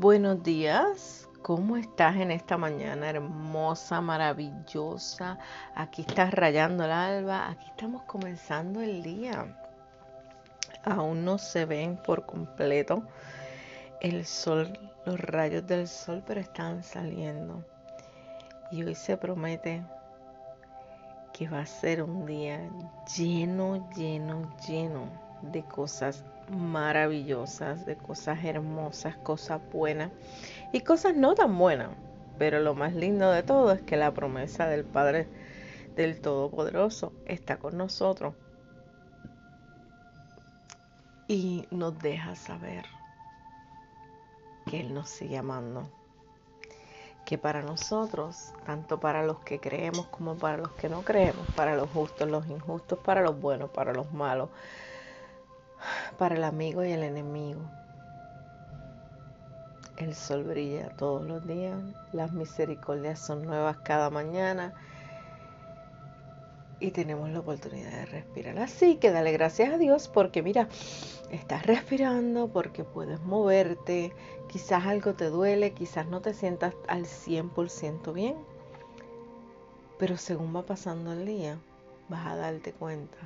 Buenos días, ¿cómo estás en esta mañana hermosa, maravillosa? Aquí estás rayando el alba, aquí estamos comenzando el día. Aún no se ven por completo el sol, los rayos del sol, pero están saliendo. Y hoy se promete que va a ser un día lleno, lleno, lleno de cosas maravillosas, de cosas hermosas, cosas buenas y cosas no tan buenas. Pero lo más lindo de todo es que la promesa del Padre del Todopoderoso está con nosotros y nos deja saber que Él nos sigue amando. Que para nosotros, tanto para los que creemos como para los que no creemos, para los justos, los injustos, para los buenos, para los malos, para el amigo y el enemigo. El sol brilla todos los días, las misericordias son nuevas cada mañana y tenemos la oportunidad de respirar. Así que dale gracias a Dios porque mira, estás respirando, porque puedes moverte, quizás algo te duele, quizás no te sientas al 100% bien, pero según va pasando el día, vas a darte cuenta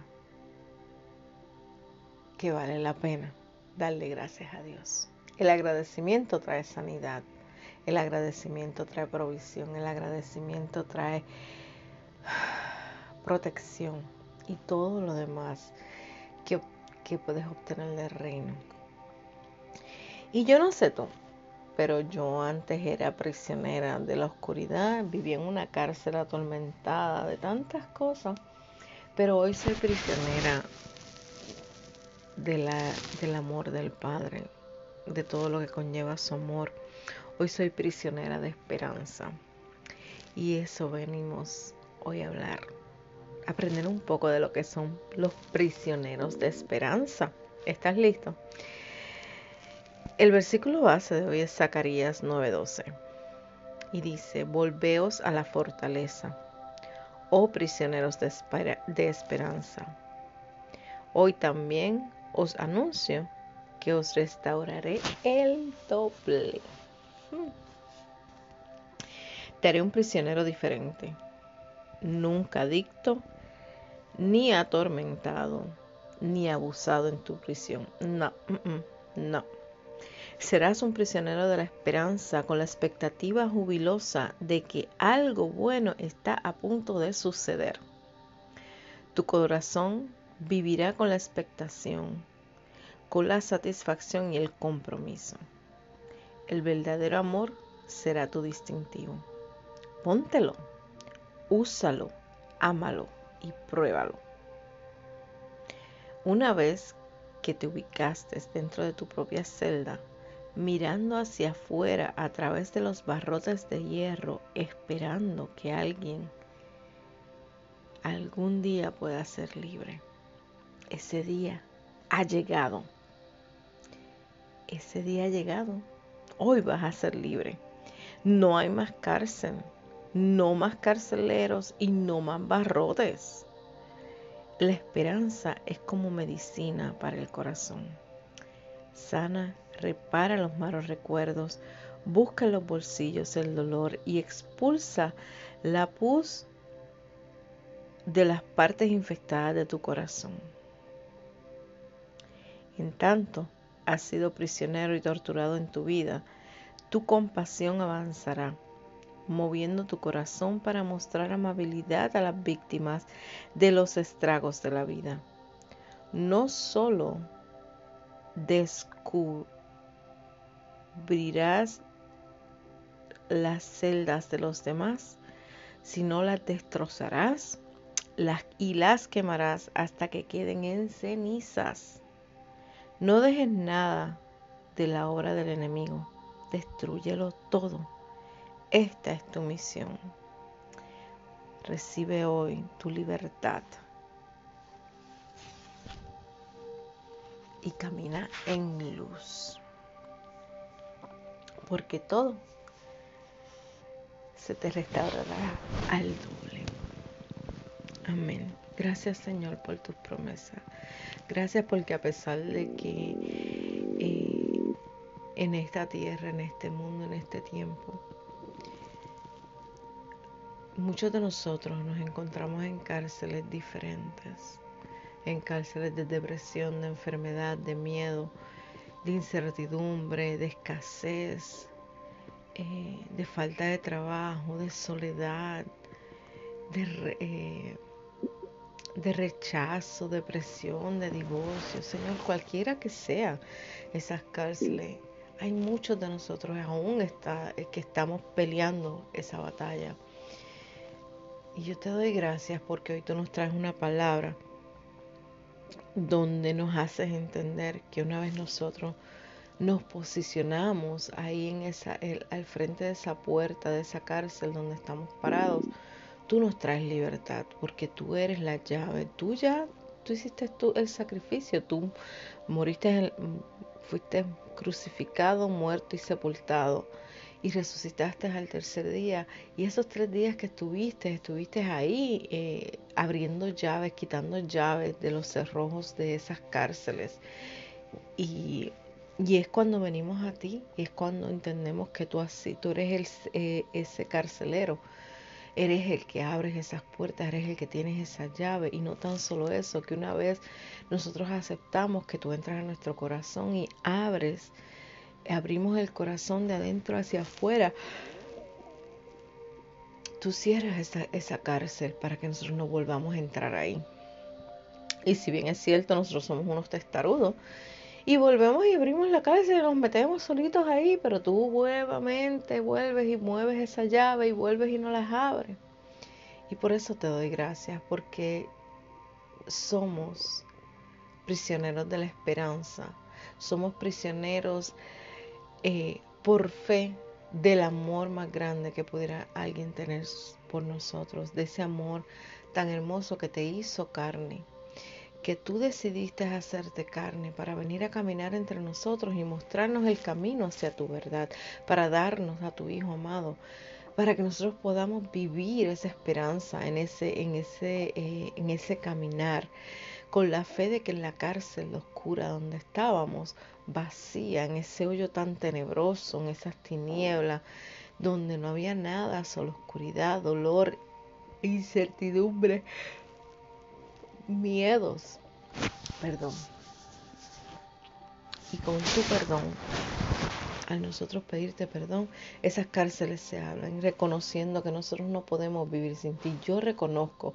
que vale la pena darle gracias a Dios. El agradecimiento trae sanidad, el agradecimiento trae provisión, el agradecimiento trae protección y todo lo demás que, que puedes obtener del reino. Y yo no sé tú, pero yo antes era prisionera de la oscuridad, vivía en una cárcel atormentada de tantas cosas, pero hoy soy prisionera de la, del amor del Padre, de todo lo que conlleva su amor. Hoy soy prisionera de esperanza. Y eso venimos hoy a hablar. Aprender un poco de lo que son los prisioneros de esperanza. ¿Estás listo? El versículo base de hoy es Zacarías 9:12. Y dice, volveos a la fortaleza, oh prisioneros de, de esperanza. Hoy también os anuncio que os restauraré el doble. Hmm. Te haré un prisionero diferente, nunca adicto, ni atormentado, ni abusado en tu prisión. No, no. Serás un prisionero de la esperanza con la expectativa jubilosa de que algo bueno está a punto de suceder. Tu corazón vivirá con la expectación, con la satisfacción y el compromiso. El verdadero amor será tu distintivo. Póntelo, úsalo, ámalo y pruébalo. Una vez que te ubicaste dentro de tu propia celda, mirando hacia afuera a través de los barrotes de hierro, esperando que alguien algún día pueda ser libre ese día ha llegado. Ese día ha llegado. Hoy vas a ser libre. No hay más cárcel, no más carceleros y no más barrotes. La esperanza es como medicina para el corazón. Sana, repara los malos recuerdos, busca en los bolsillos el dolor y expulsa la pus de las partes infectadas de tu corazón. En tanto has sido prisionero y torturado en tu vida, tu compasión avanzará, moviendo tu corazón para mostrar amabilidad a las víctimas de los estragos de la vida. No solo descubrirás las celdas de los demás, sino las destrozarás y las quemarás hasta que queden en cenizas. No dejes nada de la obra del enemigo. Destrúyelo todo. Esta es tu misión. Recibe hoy tu libertad. Y camina en luz. Porque todo se te restaurará al doble. Amén. Gracias Señor por tus promesas. Gracias porque a pesar de que eh, en esta tierra, en este mundo, en este tiempo. Muchos de nosotros nos encontramos en cárceles diferentes, en cárceles de depresión, de enfermedad, de miedo, de incertidumbre, de escasez, eh, de falta de trabajo, de soledad, de, eh, de rechazo, depresión, de divorcio, Señor, cualquiera que sea esas cárceles. Hay muchos de nosotros aún está, que estamos peleando esa batalla. Y yo te doy gracias porque hoy tú nos traes una palabra donde nos haces entender que una vez nosotros nos posicionamos ahí en esa, al frente de esa puerta, de esa cárcel donde estamos parados, tú nos traes libertad, porque tú eres la llave. Tú ya, tú hiciste tú el sacrificio, tú moriste, fuiste crucificado, muerto y sepultado. Y resucitaste al tercer día. Y esos tres días que estuviste, estuviste ahí eh, abriendo llaves, quitando llaves de los cerrojos de esas cárceles. Y y es cuando venimos a ti, y es cuando entendemos que tú así, tú eres el, eh, ese carcelero, eres el que abres esas puertas, eres el que tienes esa llave. Y no tan solo eso, que una vez nosotros aceptamos que tú entras a nuestro corazón y abres, abrimos el corazón de adentro hacia afuera, tú cierras esa, esa cárcel para que nosotros no volvamos a entrar ahí. Y si bien es cierto, nosotros somos unos testarudos, y volvemos y abrimos la cárcel y nos metemos solitos ahí, pero tú nuevamente vuelves y mueves esa llave y vuelves y no las abres. Y por eso te doy gracias, porque somos prisioneros de la esperanza, somos prisioneros eh, por fe del amor más grande que pudiera alguien tener por nosotros, de ese amor tan hermoso que te hizo carne que tú decidiste hacerte carne para venir a caminar entre nosotros y mostrarnos el camino hacia tu verdad, para darnos a tu Hijo amado, para que nosotros podamos vivir esa esperanza en ese, en ese, eh, en ese caminar, con la fe de que en la cárcel oscura donde estábamos, vacía, en ese hoyo tan tenebroso, en esas tinieblas, donde no había nada, solo oscuridad, dolor, incertidumbre, miedos. Perdón. Y con tu perdón, al nosotros pedirte perdón, esas cárceles se hablan, reconociendo que nosotros no podemos vivir sin ti. Yo reconozco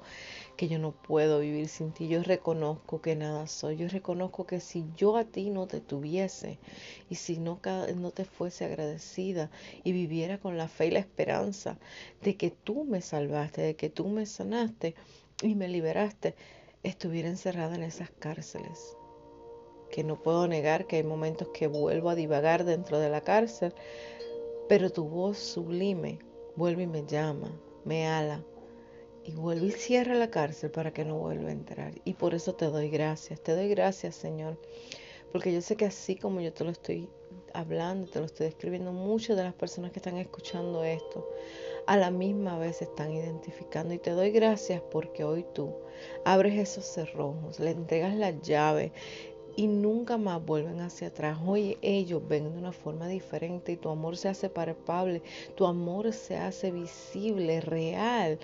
que yo no puedo vivir sin ti. Yo reconozco que nada soy. Yo reconozco que si yo a ti no te tuviese y si no, no te fuese agradecida y viviera con la fe y la esperanza de que tú me salvaste, de que tú me sanaste y me liberaste, estuviera encerrada en esas cárceles. Que no puedo negar que hay momentos que vuelvo a divagar dentro de la cárcel, pero tu voz sublime vuelve y me llama, me ala y vuelve y cierra la cárcel para que no vuelva a entrar. Y por eso te doy gracias, te doy gracias Señor, porque yo sé que así como yo te lo estoy hablando, te lo estoy describiendo, muchas de las personas que están escuchando esto a la misma vez están identificando. Y te doy gracias porque hoy tú abres esos cerrojos, le entregas la llave y nunca más vuelven hacia atrás. Hoy ellos ven de una forma diferente y tu amor se hace palpable, tu amor se hace visible, real,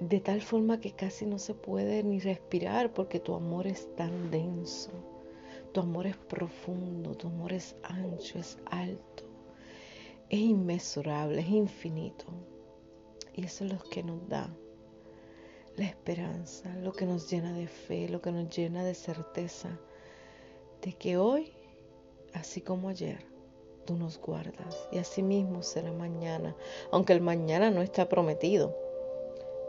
de tal forma que casi no se puede ni respirar porque tu amor es tan denso. Tu amor es profundo, tu amor es ancho, es alto es inmesurable, es infinito. Y eso es lo que nos da la esperanza, lo que nos llena de fe, lo que nos llena de certeza de que hoy, así como ayer, tú nos guardas y así mismo será mañana, aunque el mañana no está prometido,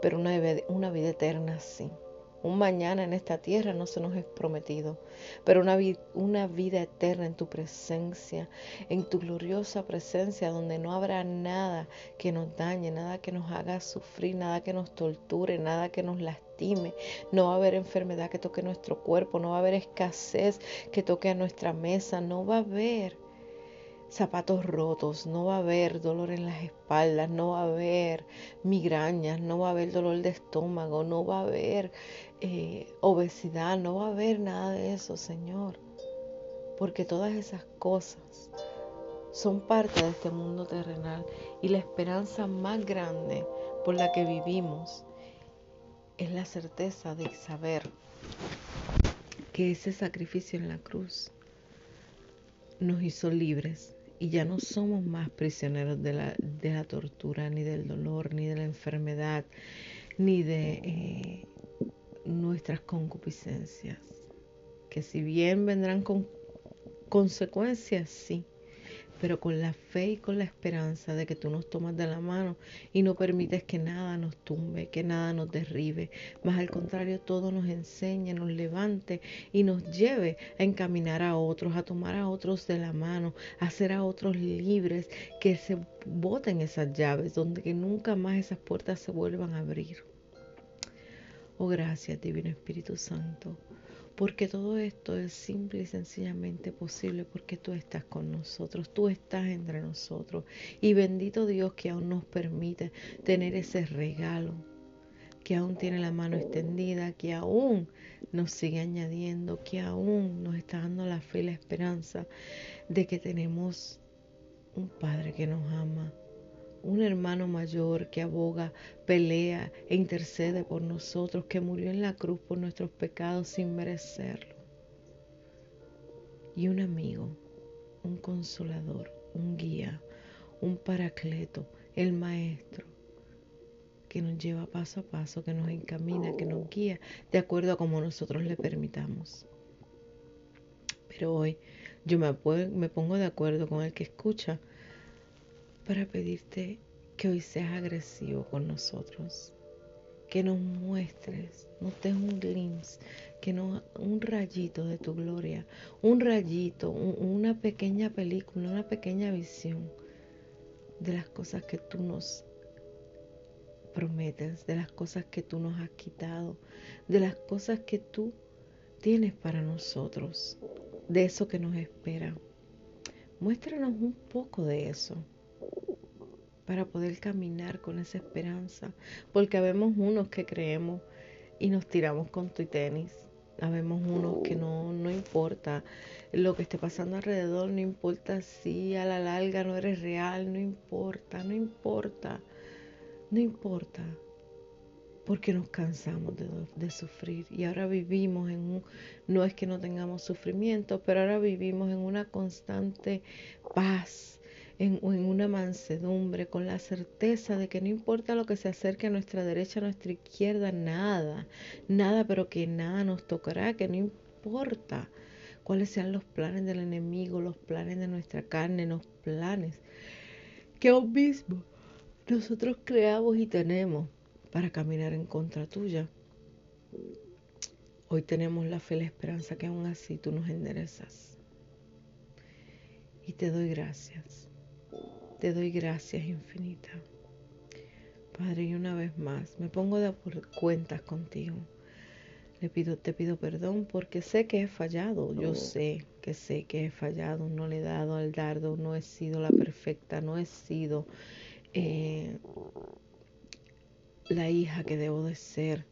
pero una, una vida eterna sí. Un mañana en esta tierra no se nos es prometido, pero una, vida eterna en tu presencia, en tu gloriosa presencia, donde no habrá nada que nos dañe, nada que nos haga sufrir, nada que nos torture, nada que nos lastime. No va a haber enfermedad que toque nuestro cuerpo, no va a haber escasez que toque a nuestra mesa, no va a haber zapatos rotos, no va a haber dolor en las espaldas, no va a haber migrañas, no va a haber dolor de estómago, no va a haber eh, obesidad, no va a haber nada de eso, Señor. Porque todas esas cosas son parte de este mundo terrenal y la esperanza más grande por la que vivimos es la certeza de saber que ese sacrificio en la cruz nos hizo libres y ya no somos más prisioneros de la, de la tortura, ni del dolor, ni de la enfermedad, ni de eh, nuestras concupiscencias, que si bien vendrán con consecuencias, sí, pero con la fe y con la esperanza de que tú nos tomas de la mano y no permites que nada nos tumbe, que nada nos derribe, más al contrario todo nos enseñe, nos levante y nos lleve a encaminar a otros, a tomar a otros de la mano, a hacer a otros libres, que se boten esas llaves, donde que nunca más esas puertas se vuelvan a abrir. Oh, gracias, Divino Espíritu Santo porque todo esto es simple y sencillamente posible porque tú estás con nosotros, tú estás entre nosotros. Y bendito Dios que aún nos permite tener ese regalo, que aún tiene la mano extendida, que aún nos sigue añadiendo, que aún nos está dando la fe y la esperanza de que tenemos un Padre que nos ama, un hermano mayor que aboga, pelea e intercede por nosotros, que murió en la cruz por nuestros pecados sin merecerlo. Y un amigo, un consolador, un guía, un paracleto, el maestro, que nos lleva paso a paso, que nos encamina, que nos guía de acuerdo a como nosotros le permitamos. Pero hoy yo me, pongo de acuerdo con el que escucha para pedirte que hoy seas agresivo con nosotros, que nos muestres, nos des un glimpse, que nos un rayito de tu gloria, un rayito, una pequeña película, una pequeña visión de las cosas que tú nos prometes, de las cosas que tú nos has quitado, de las cosas que tú tienes para nosotros, de eso que nos espera. Muéstranos un poco de eso para poder caminar con esa esperanza. Porque habemos unos que creemos y nos tiramos con tu tenis. Habemos unos que no, no importa lo que esté pasando alrededor, no importa si a la larga no eres real, no importa, no importa, no importa. Porque nos cansamos de, de sufrir y ahora vivimos en un, no es que no tengamos sufrimiento, pero ahora vivimos en una constante paz, en, una mansedumbre, con la certeza de que no importa lo que se acerque a nuestra derecha, a nuestra izquierda, nada, nada, pero que nada nos tocará, que no importa cuáles sean los planes del enemigo, los planes de nuestra carne, los planes que aún mismo nosotros creamos y tenemos para caminar en contra tuya. Hoy tenemos la fe y la esperanza que aún así tú nos enderezas. Y te doy gracias te doy gracias infinita. Padre, y una vez más me pongo de cuentas contigo. Le pido, te pido perdón porque sé que he fallado. Yo sé que sé que he fallado. No le he dado al dardo. No he sido la perfecta. No he sido eh, la hija que debo de ser.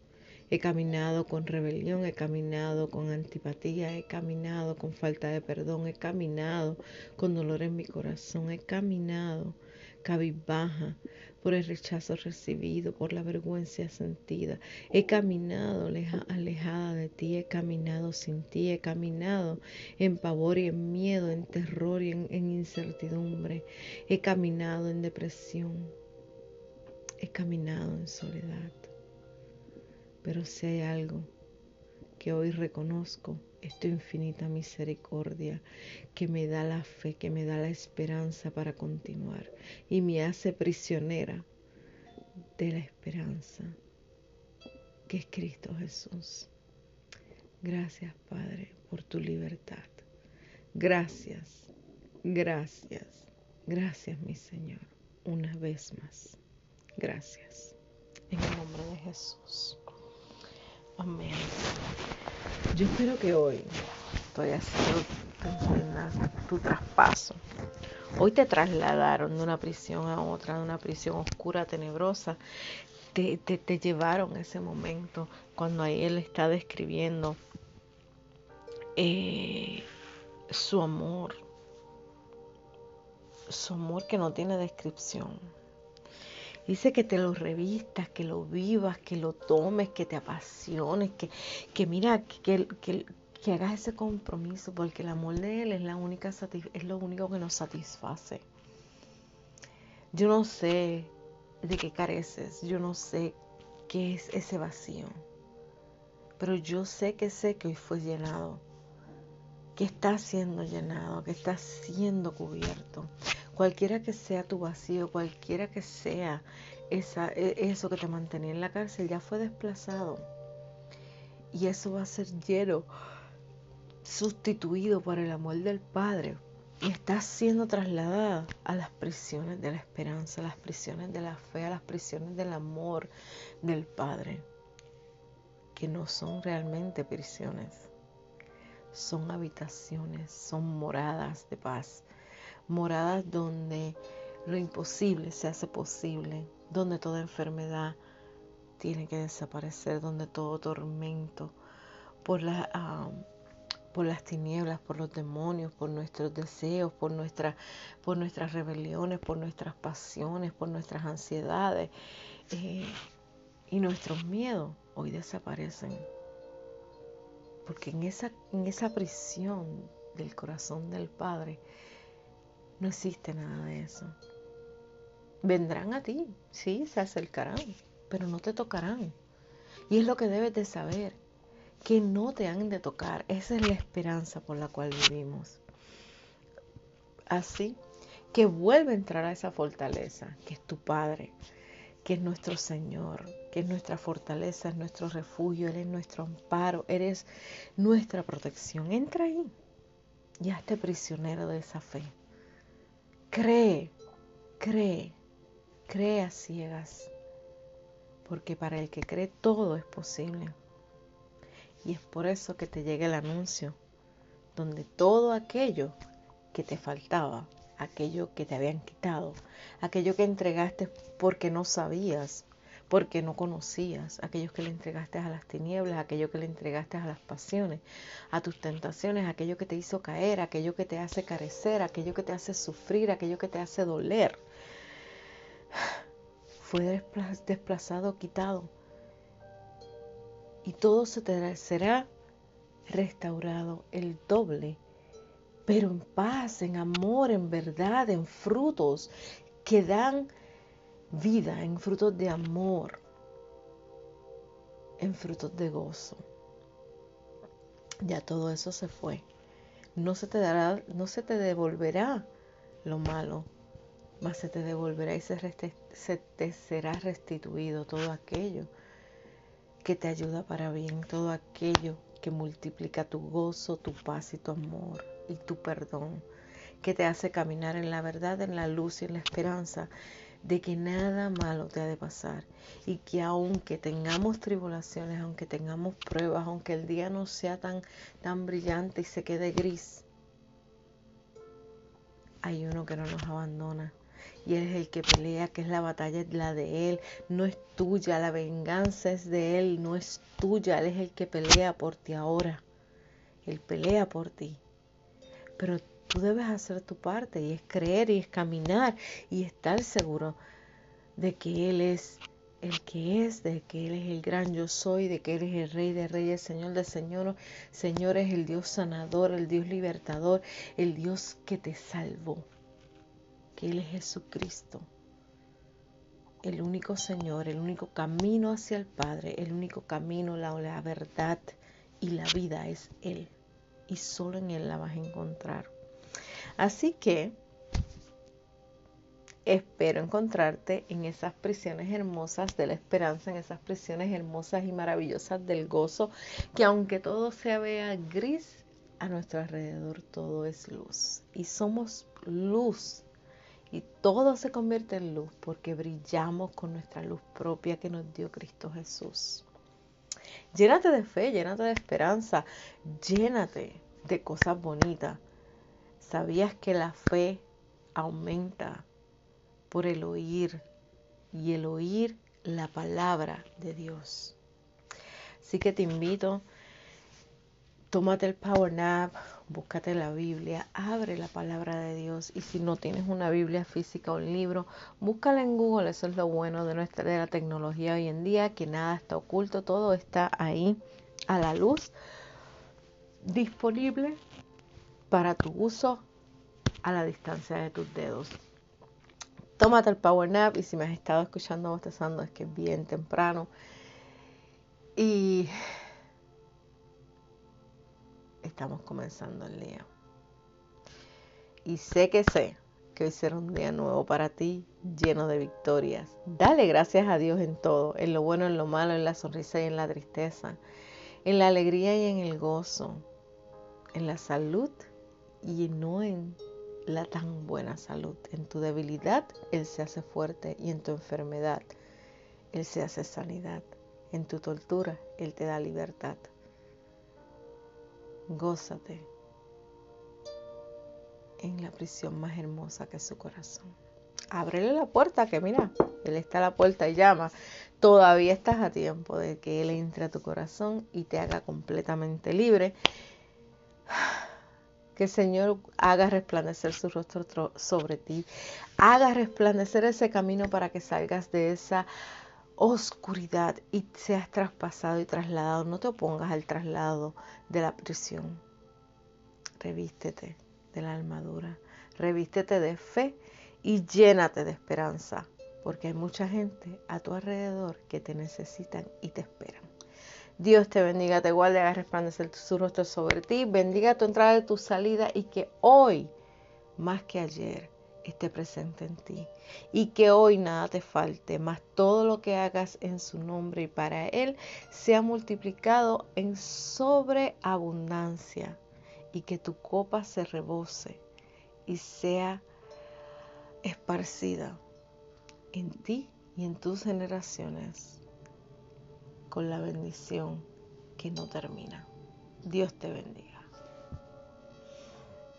He caminado con rebelión, he caminado con antipatía, he caminado con falta de perdón, he caminado con dolor en mi corazón, he caminado cabizbaja por el rechazo recibido, por la vergüenza sentida. He caminado alejada de ti, he caminado sin ti, he caminado en pavor y en miedo, en terror y en, en incertidumbre. He caminado en depresión, he caminado en soledad. Pero si hay algo que hoy reconozco, es tu infinita misericordia que me da la fe, que me da la esperanza para continuar y me hace prisionera de la esperanza que es Cristo Jesús. Gracias Padre por tu libertad. Gracias, gracias, gracias mi Señor. Una vez más. Gracias. En el nombre de Jesús. Amén. Yo espero que hoy estoy haciendo tu traspaso. Hoy te trasladaron de una prisión a otra, de una prisión oscura, tenebrosa. Te, te, llevaron ese momento cuando ahí él está describiendo eh, su amor su amor que no tiene descripción. Dice que te lo revistas, que lo vivas, que lo tomes, que te apasiones, que, que mira, que, que, que hagas ese compromiso, porque el amor de Él es, la única es lo único que nos satisface. Yo no sé de qué careces, yo no sé qué es ese vacío, pero yo sé que sé que hoy fue llenado, que está siendo llenado, que está siendo cubierto. Cualquiera que sea tu vacío, cualquiera que sea esa, e, eso que te mantenía en la cárcel, ya fue desplazado. Y eso va a ser lleno sustituido por el amor del Padre. Y está siendo trasladada a las prisiones de la esperanza, a las prisiones de la fe, a las prisiones del amor del Padre, que no son realmente prisiones, son habitaciones, son moradas de paz, moradas donde lo imposible se hace posible, donde toda enfermedad tiene que desaparecer, donde todo tormento por. Ah, por las tinieblas, por los demonios, por nuestros deseos, por, nuestra, por nuestras rebeliones, por nuestras pasiones, por nuestras ansiedades eh, y nuestros miedos hoy desaparecen. Porque en esa, en esa prisión del corazón del Padre no existe nada de eso. Vendrán a ti, sí, se acercarán, pero no te tocarán. Y es lo que debes de saber que no te han de tocar. Esa es la esperanza por la cual vivimos. Así que vuelve a entrar a esa fortaleza, que es tu Padre, que es nuestro Señor, que es nuestra fortaleza, es nuestro refugio, Él es nuestro amparo, eres nuestra protección. Entra ahí y hazte prisionero de esa fe. Cree, cree, cree a ciegas, porque para el que cree todo es posible. Y es por eso que te llega el anuncio, donde todo aquello que te faltaba, aquello que te habían quitado, aquello que entregaste porque no sabías, porque no conocías, aquello que le entregaste a las tinieblas, aquello que le entregaste a las pasiones, a tus tentaciones, aquello que te hizo caer, aquello que te hace carecer, aquello que te hace sufrir, aquello que te hace doler, fue desplazado, quitado. Y todo se te será restaurado el doble, pero en paz, en amor, en verdad, en frutos que dan vida, en frutos de amor, en frutos de gozo. Ya todo eso se fue. No se te dará, no se te devolverá lo malo, mas se te devolverá y se, se te será restituido todo aquello que te ayuda para bien, todo aquello que multiplica tu gozo, tu paz y tu amor y tu perdón, que te hace caminar en la verdad, en la luz y en la esperanza de que nada malo te ha de pasar y que aunque tengamos tribulaciones, aunque tengamos pruebas, aunque el día no sea tan, tan brillante y se quede gris, hay uno que no nos abandona y es el que pelea, que es la batalla es la de Él, no es tuya, la venganza es de Él, no es tuya, Él es el que pelea por ti ahora, Él pelea por ti. Pero tú debes hacer tu parte y es creer y es caminar y estar seguro de que Él es el que es, de que Él es el gran yo soy, de que Él es el Rey de Reyes, Señor de Señor, Señor es el Dios sanador, el Dios libertador, el Dios que te salvó que Él es Jesucristo, el único Señor, el único camino hacia el Padre, el único camino, la, la verdad y la vida es Él. Y solo en Él la vas a encontrar. Así que espero encontrarte en esas prisiones hermosas de la esperanza, en esas prisiones hermosas y maravillosas del gozo, que aunque todo se vea gris, a nuestro alrededor todo es luz. Y somos luz y todo se convierte en luz porque brillamos con nuestra luz propia que nos dio Cristo Jesús. Llénate de fe, llénate de esperanza, llénate de cosas bonitas. ¿Sabías que la fe aumenta por el oír y el oír la palabra de Dios? Así que te invito tómate el power nap, búscate la Biblia, abre la palabra de Dios. Y si no tienes una Biblia física o un libro, búscala en Google, eso es lo bueno de nuestra de la tecnología hoy en día, que nada está oculto, todo está ahí a la luz, disponible para tu uso a la distancia de tus dedos. Tómate el power nap y si me has estado escuchando bostezando es que es bien temprano y estamos comenzando el día. Y sé que sé que hoy será un día nuevo para ti, lleno de victorias. Dale gracias a Dios en todo, en lo bueno, en lo malo, en la sonrisa y en la tristeza, en la alegría y en el gozo, en la salud y no en la tan buena salud. En tu debilidad Él se hace fuerte y en tu enfermedad Él se hace sanidad. En tu tortura Él te da libertad gózate en la prisión más hermosa que es su corazón. Ábrele la puerta, que mira, Él está a la puerta y llama. Todavía estás a tiempo de que Él entre a tu corazón y te haga completamente libre. Que el Señor haga resplandecer su rostro sobre ti. Haga resplandecer ese camino para que salgas de esa oscuridad y seas traspasado y trasladado. No te opongas al traslado de la prisión. Revístete de la armadura, revístete de fe y llénate de esperanza, porque hay mucha gente a tu alrededor que te necesitan y te esperan. Dios te bendiga, te guarde, haga resplandecer su rostro sobre ti, bendiga tu entrada y tu salida y que hoy, más que ayer, esté presente en ti. Y que hoy nada te falte, más todo lo que hagas en su nombre y para Él sea multiplicado en sobreabundancia y que tu copa se rebose y sea esparcida en ti y en tus generaciones con la bendición que no termina. Dios te bendiga.